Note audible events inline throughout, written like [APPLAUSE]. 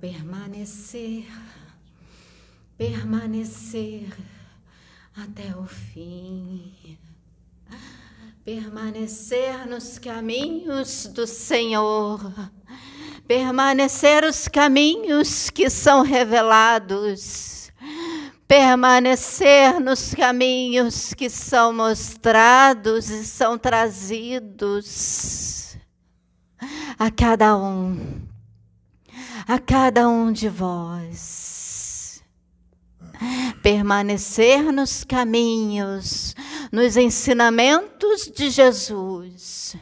permanecer, permanecer até o fim. Permanecer nos caminhos do Senhor, permanecer os caminhos que são revelados, permanecer nos caminhos que são mostrados e são trazidos a cada um, a cada um de vós permanecer nos caminhos, nos ensinamentos de Jesus.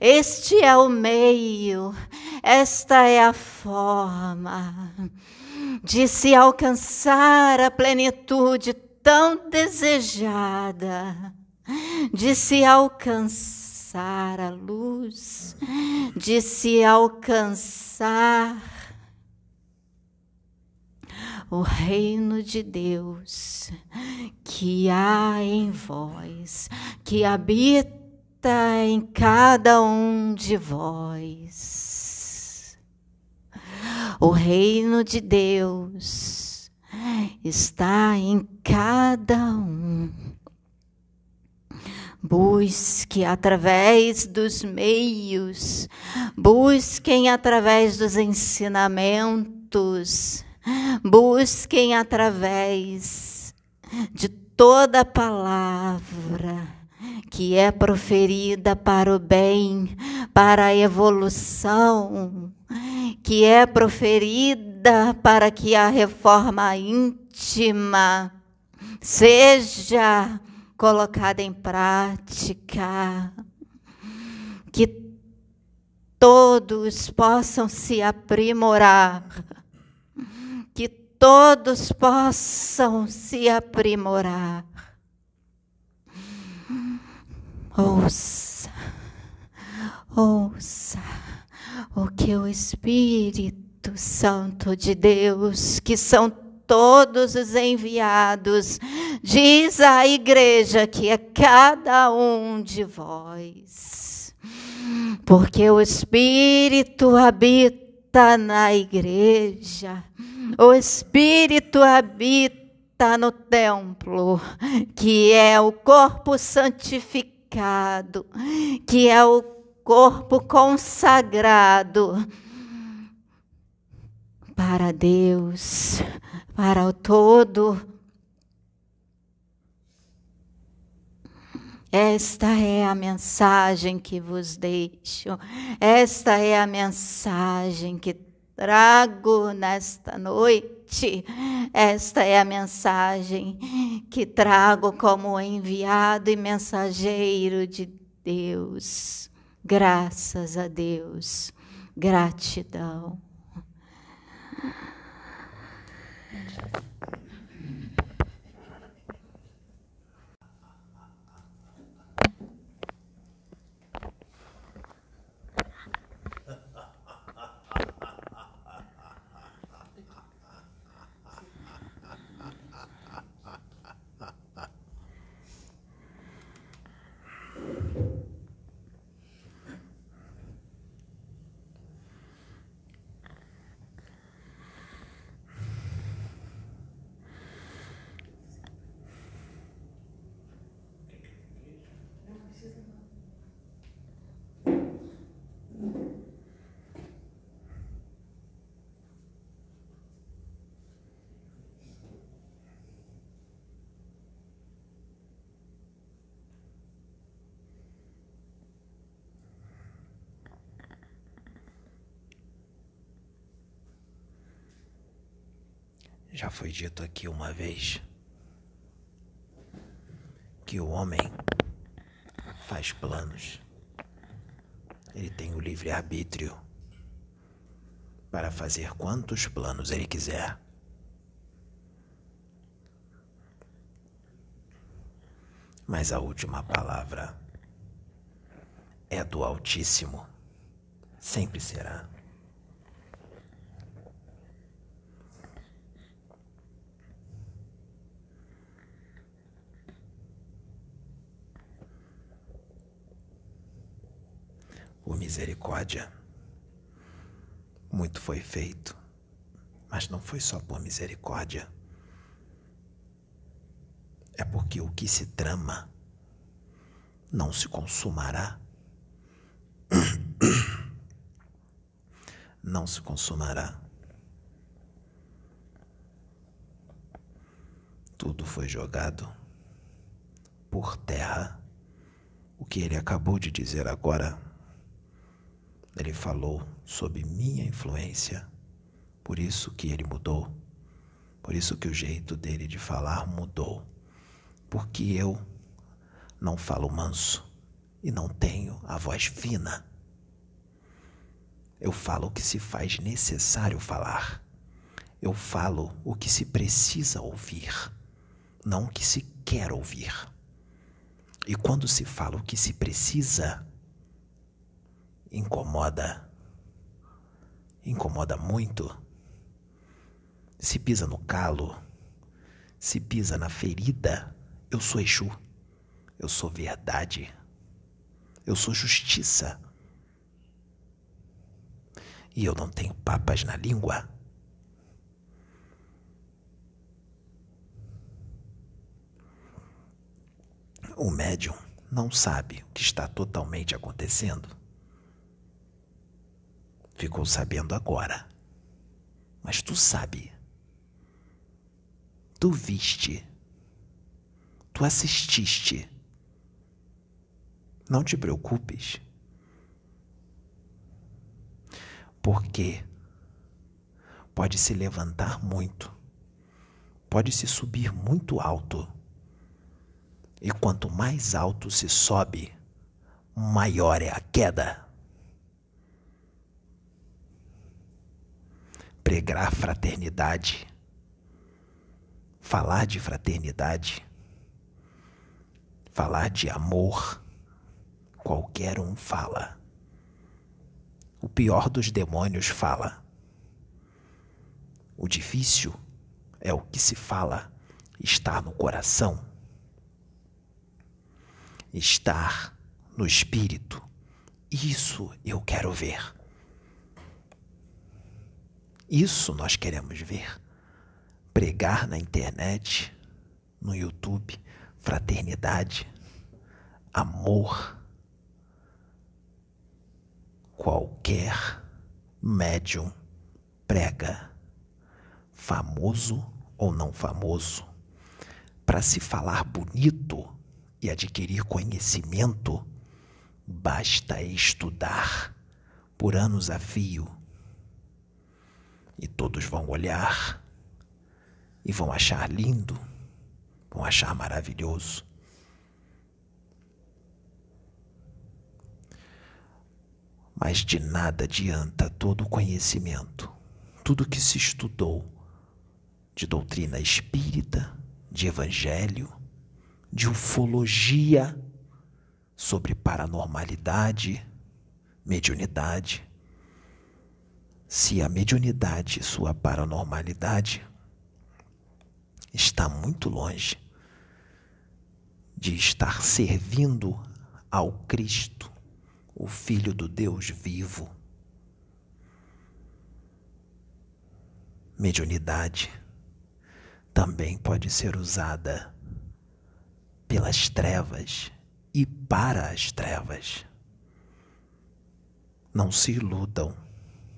Este é o meio, esta é a forma de se alcançar a plenitude tão desejada, de se alcançar a luz, de se alcançar o reino de Deus que há em vós, que habita em cada um de vós. O reino de Deus está em cada um. Busque através dos meios, busquem através dos ensinamentos Busquem através de toda palavra que é proferida para o bem, para a evolução, que é proferida para que a reforma íntima seja colocada em prática, que todos possam se aprimorar todos possam se aprimorar. Ouça, ouça o que o Espírito Santo de Deus, que são todos os enviados, diz à igreja que é cada um de vós. Porque o Espírito habita na igreja o Espírito habita no templo, que é o corpo santificado, que é o corpo consagrado para Deus, para o todo. Esta é a mensagem que vos deixo, esta é a mensagem que trago nesta noite. Esta é a mensagem que trago como enviado e mensageiro de Deus. Graças a Deus. Gratidão. Já foi dito aqui uma vez que o homem faz planos. Ele tem o livre-arbítrio para fazer quantos planos ele quiser. Mas a última palavra é do Altíssimo, sempre será. Por misericórdia. Muito foi feito, Mas não foi só por misericórdia. É porque o que se trama não se consumará. [COUGHS] Não se consumará. Tudo foi jogado por terra. O que ele acabou de dizer agora, ele falou sob minha influência, por isso que ele mudou, por isso que o jeito dele de falar mudou, porque eu não falo manso e não tenho a voz fina. Eu falo o que se faz necessário falar. Eu falo o que se precisa ouvir, não o que se quer ouvir. E quando se fala o que se precisa, incomoda. Incomoda muito. Se pisa no calo, se pisa na ferida, eu sou Exu. Eu sou verdade. Eu sou justiça. E eu não tenho papas na língua. O médium não sabe o que está totalmente acontecendo. Ficou sabendo agora. Mas tu sabe. Tu viste. Tu assististe. Não te preocupes. Porque pode se levantar muito, pode se subir muito alto e quanto mais alto se sobe, maior é a queda. Pregar fraternidade, falar de fraternidade, falar de amor, qualquer um fala. O pior dos demônios fala. O difícil é o que se fala, está no coração estar no espírito. Isso eu quero ver. Isso nós queremos ver. Pregar na internet, no YouTube, fraternidade, amor. Qualquer médium prega, famoso ou não famoso, para se falar bonito e adquirir conhecimento, basta estudar por anos a fio. E todos vão olhar e vão achar lindo, vão achar maravilhoso. Mas de nada adianta todo o conhecimento, tudo que se estudou de doutrina espírita, de evangelho, de ufologia sobre paranormalidade, mediunidade. Se a mediunidade sua paranormalidade está muito longe de estar servindo ao Cristo, o Filho do Deus vivo. Mediunidade também pode ser usada pelas trevas e para as trevas. Não se iludam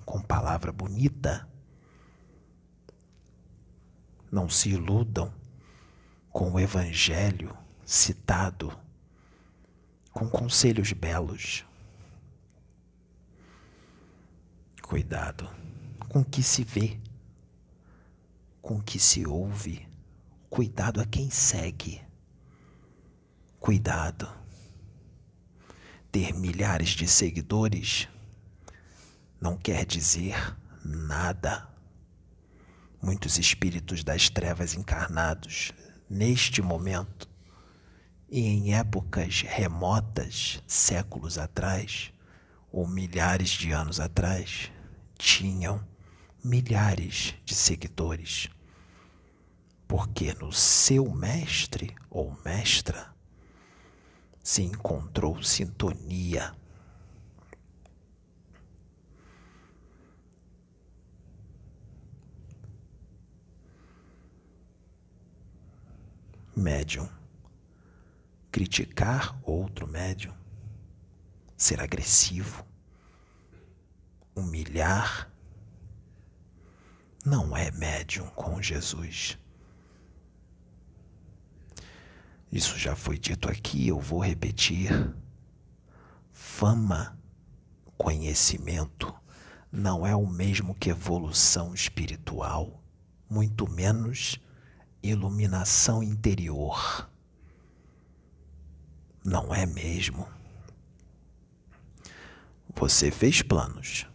com palavra bonita. Não se iludam com o Evangelho citado, com conselhos belos. Cuidado com o que se vê, com o que se ouve. Cuidado a quem segue. Cuidado. Ter milhares de seguidores não quer dizer nada. Muitos espíritos das trevas encarnados, neste momento e em épocas remotas, séculos atrás, ou milhares de anos atrás, tinham milhares de seguidores. Porque no seu mestre ou mestra se encontrou sintonia. Médium, criticar outro médium, ser agressivo, humilhar, não é médium com Jesus. Isso já foi dito aqui, eu vou repetir. Fama, conhecimento, não é o mesmo que evolução espiritual, muito menos iluminação interior. Não é mesmo? Você fez planos.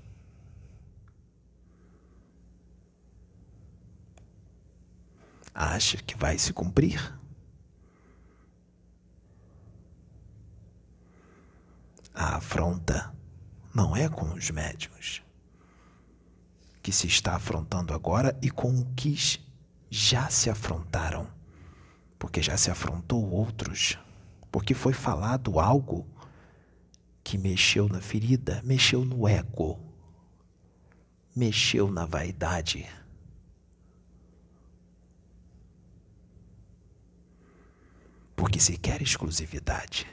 Acha que vai se cumprir? A afronta não é com os médiuns que se está afrontando agora e com o que já se afrontaram, porque já se afrontou outros, porque foi falado algo que mexeu na ferida, mexeu no ego, mexeu na vaidade. Porque se quer exclusividade,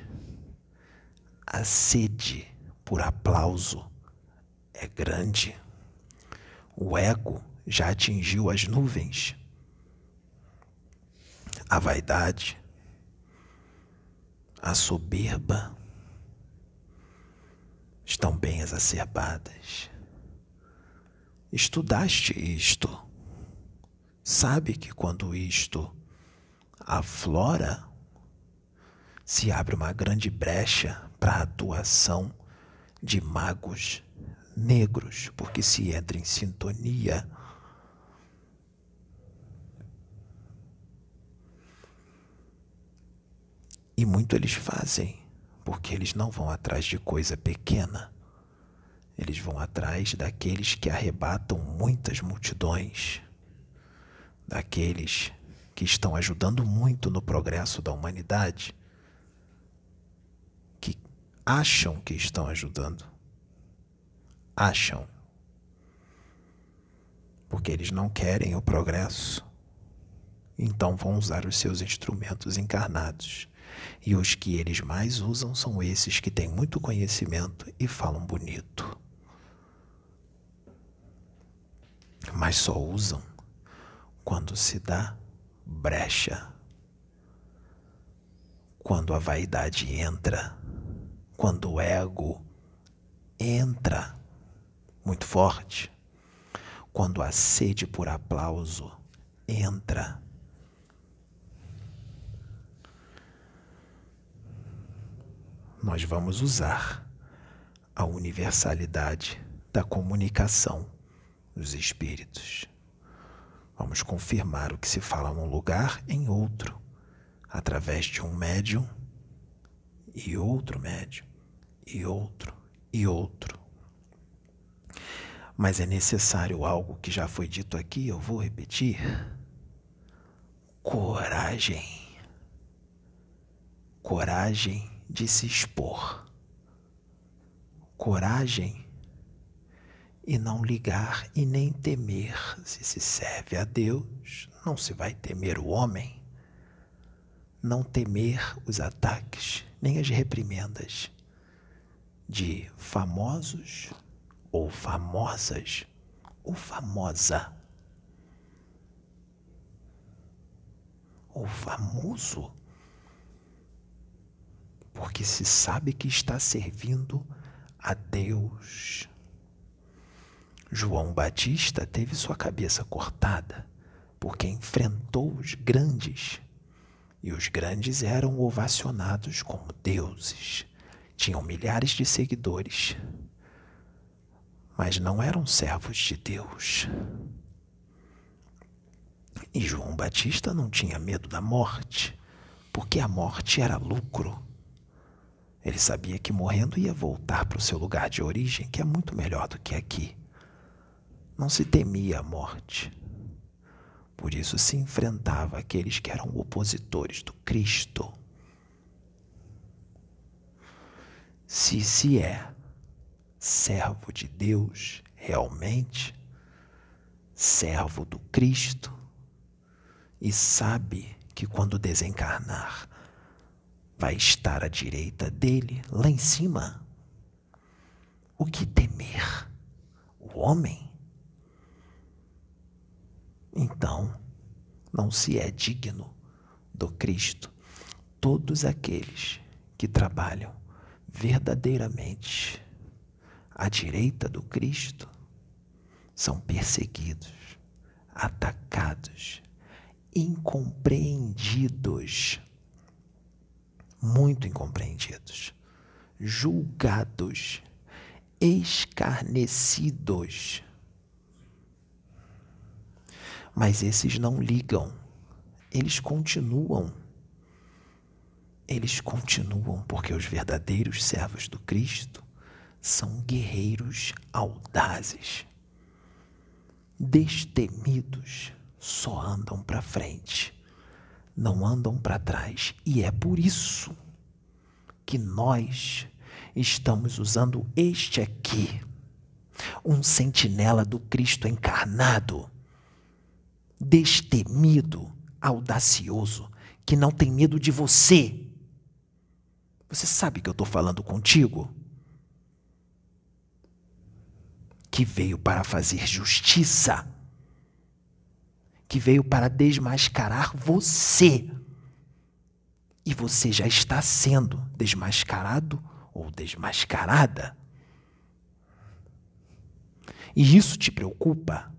a sede por aplauso é grande. O ego já atingiu as nuvens. A vaidade, a soberba estão bem exacerbadas. Estudaste isto. Sabe que quando isto aflora, se abre uma grande brecha para a atuação de magos negros, porque se entra em sintonia. E muito eles fazem, porque eles não vão atrás de coisa pequena. Eles vão atrás daqueles que arrebatam muitas multidões, daqueles que estão ajudando muito no progresso da humanidade acham que estão ajudando. Acham. Porque eles não querem o progresso. Então vão usar os seus instrumentos encarnados. E os que eles mais usam são esses que têm muito conhecimento e falam bonito. Mas só usam quando se dá brecha. Quando a vaidade entra quando o ego entra muito forte, quando a sede por aplauso entra, nós vamos usar a universalidade da comunicação dos espíritos. Vamos confirmar o que se fala num lugar em outro, através de um médium e outro médium e outro e outro. Mas é necessário algo que já foi dito aqui, eu vou repetir. Coragem. Coragem de se expor. Coragem e não ligar e nem temer. Se se serve a Deus, não se vai temer o homem. Não temer os ataques, nem as reprimendas de famosos ou famosas ou famosa ou famoso, porque se sabe que está servindo a Deus. João Batista teve sua cabeça cortada porque enfrentou os grandes, e os grandes eram ovacionados como deuses tinham milhares de seguidores, mas não eram servos de Deus. E João Batista não tinha medo da morte, porque a morte era lucro. Ele sabia que morrendo ia voltar para o seu lugar de origem, que é muito melhor do que aqui. Não se temia a morte. Por isso se enfrentava aqueles que eram opositores do Cristo. se se é servo de Deus realmente, servo do Cristo, e sabe que quando desencarnar vai estar à direita dele, lá em cima. O que temer? O homem? Então, não se é digno do Cristo todos aqueles que trabalham verdadeiramente à direita do Cristo são perseguidos, atacados, incompreendidos, muito incompreendidos, julgados, escarnecidos. Mas esses não ligam, eles continuam. Eles continuam porque os verdadeiros servos do Cristo são guerreiros audazes, destemidos, só andam para frente, não andam para trás. E é por isso que nós estamos usando este aqui, um sentinela do Cristo encarnado, destemido, audacioso, que não tem medo de você. Você sabe que eu estou falando contigo? Que veio para fazer justiça que veio para desmascarar você. E você já está sendo desmascarado ou desmascarada. E isso te preocupa?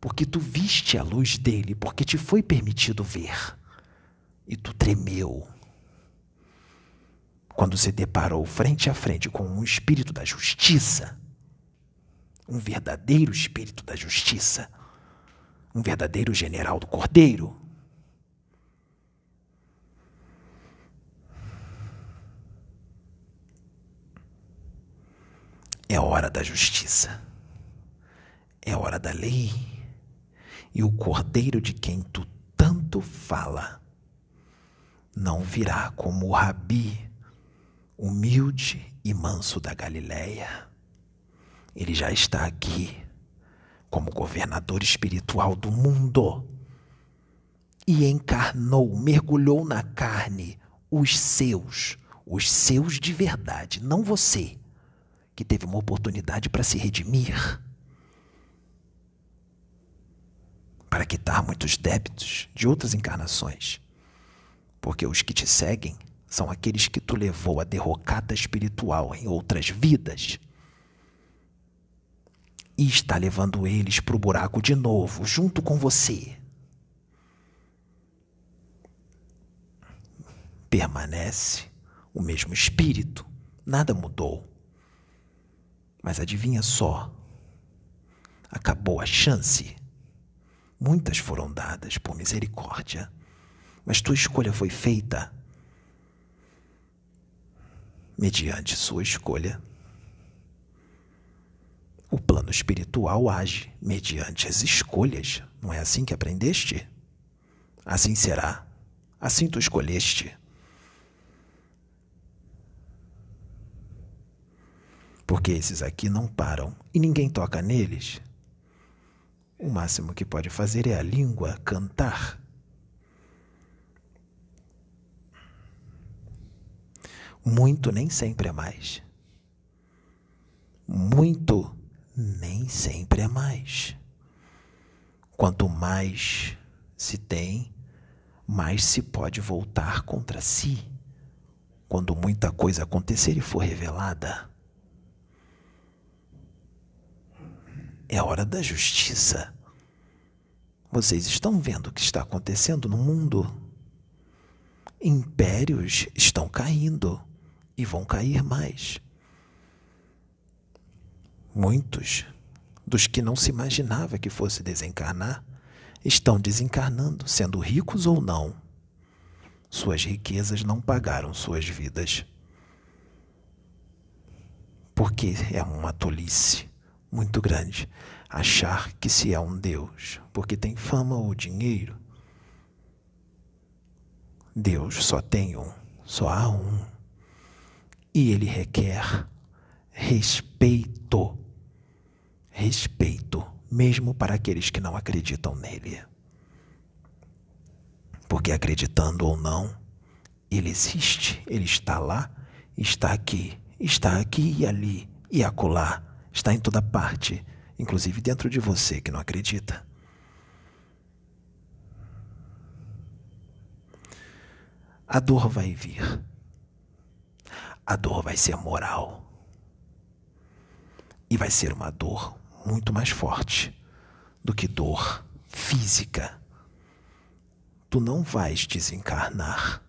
Porque tu viste a luz dele, porque te foi permitido ver. E tu tremeu. Quando se deparou frente a frente com um espírito da justiça, um verdadeiro espírito da justiça um verdadeiro general do Cordeiro. É hora da justiça. É hora da lei. E o cordeiro de quem tu tanto fala não virá como o rabi, humilde e manso da Galileia. Ele já está aqui como governador espiritual do mundo. E encarnou, mergulhou na carne os seus, os seus de verdade, não você, que teve uma oportunidade para se redimir, para quitar muitos débitos de outras encarnações. Porque os que te seguem são aqueles que tu levou à derrocada espiritual em outras vidas e está levando eles para o buraco de novo, junto com você. Permanece o mesmo espírito, nada mudou. Mas adivinha só, acabou a chance. Muitas foram dadas por misericórdia, mas tua escolha foi feita mediante sua escolha. O plano espiritual age mediante as escolhas. Não é assim que aprendeste? Assim será. Assim tu escolheste. Porque esses aqui não param e ninguém toca neles. O máximo que pode fazer é a língua cantar. Muito nem sempre é mais. Muito nem sempre é mais. Quanto mais se tem, mais se pode voltar contra si quando muita coisa acontecer e for revelada. É hora da justiça. Vocês estão vendo o que está acontecendo no mundo? Impérios estão caindo e vão cair mais. Muitos dos que não se imaginava que fosse desencarnar estão desencarnando, sendo ricos ou não. Suas riquezas não pagaram suas vidas. Porque é uma tolice muito grande achar que se é um Deus, porque tem fama ou dinheiro. Deus só tem um, só há um. E ele requer respeito respeito, mesmo para aqueles que não acreditam nele. Porque acreditando ou não, ele existe, ele está lá, está aqui, está aqui e ali e acolá, está em toda parte, inclusive dentro de você que não acredita. A dor vai vir. A dor vai ser moral. E vai ser uma dor muito mais forte do que dor física. Tu não vais desencarnar.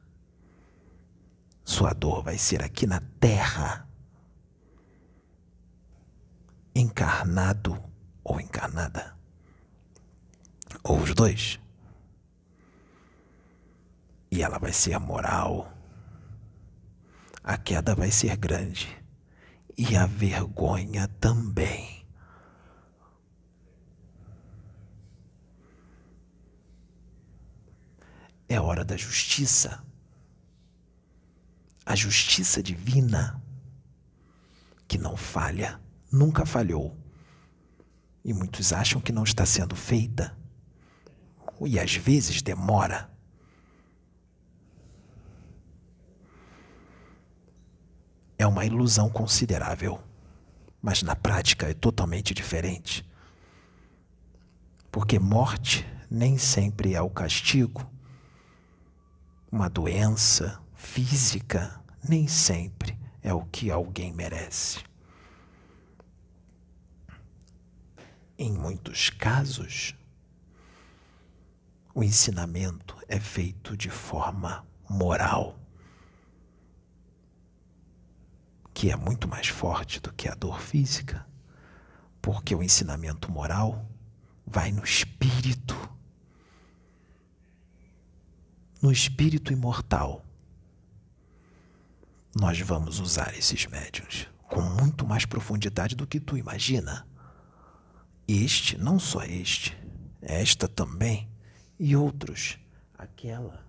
Sua dor vai ser aqui na terra. Encarnado ou encarnada. Ou os dois. E ela vai ser moral. A queda vai ser grande. E a vergonha também. É hora da justiça. A justiça divina, que não falha, nunca falhou. E muitos acham que não está sendo feita. E às vezes demora. é uma ilusão considerável, mas na prática é totalmente diferente. Porque morte nem sempre é o castigo. Uma doença física nem sempre é o que alguém merece. Em muitos casos, o ensinamento é feito de forma moral. que é muito mais forte do que a dor física, porque o ensinamento moral vai no espírito, no espírito imortal. Nós vamos usar esses médiums com muito mais profundidade do que tu imagina. Este, não só este, esta também e outros, aquela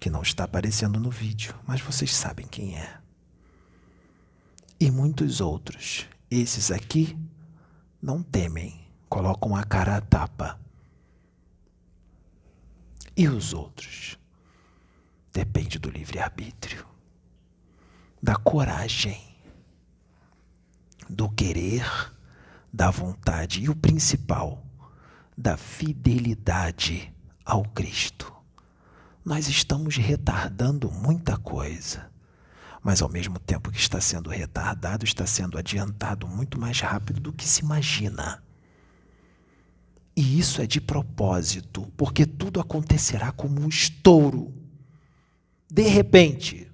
que não está aparecendo no vídeo, mas vocês sabem quem é. E muitos outros. Esses aqui não temem, colocam a cara a tapa. E os outros? Depende do livre-arbítrio, da coragem, do querer, da vontade e o principal, da fidelidade ao Cristo nós estamos retardando muita coisa. Mas ao mesmo tempo que está sendo retardado, está sendo adiantado muito mais rápido do que se imagina. E isso é de propósito, porque tudo acontecerá como um estouro. De repente,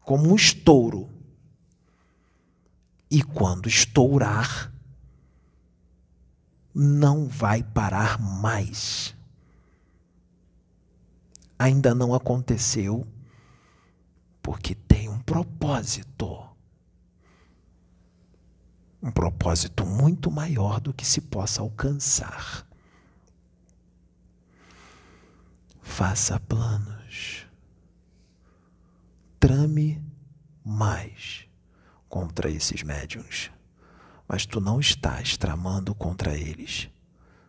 como um estouro. E quando estourar, não vai parar mais ainda não aconteceu, porque tem um propósito. Um propósito muito maior do que se possa alcançar. Faça planos. Trame mais contra esses médiums. Mas tu não estás tramando contra eles,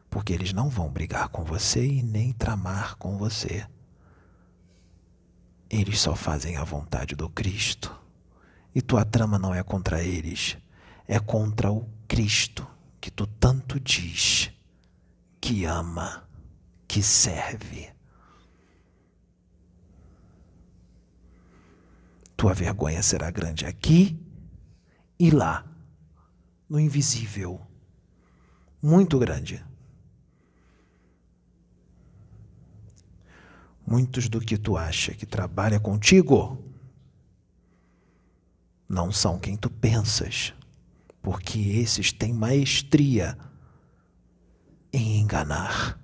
porque eles não vão brigar com você e nem tramar com você. Eles só fazem a vontade do Cristo. E tua trama não é contra eles, é contra o Cristo que tu tanto diz que ama, que serve. Tua vergonha será grande aqui e lá, no invisível, muito grande. Muitos do que tu acha que trabalha contigo não são quem tu pensas, porque esses têm maestria em enganar.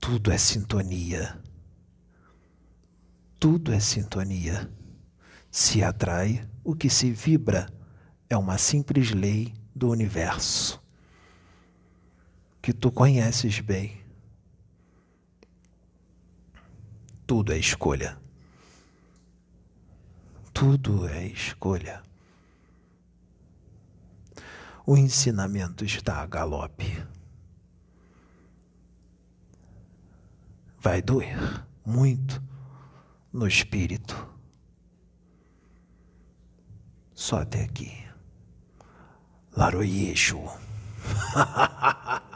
Tudo é sintonia. Tudo é sintonia. Se atrai, o que se vibra é uma simples lei do universo que tu conheces bem. Tudo é escolha. Tudo é escolha. O ensinamento está a galope. Vai doer muito no espírito. Só até aqui. Laroyeixo. [LAUGHS]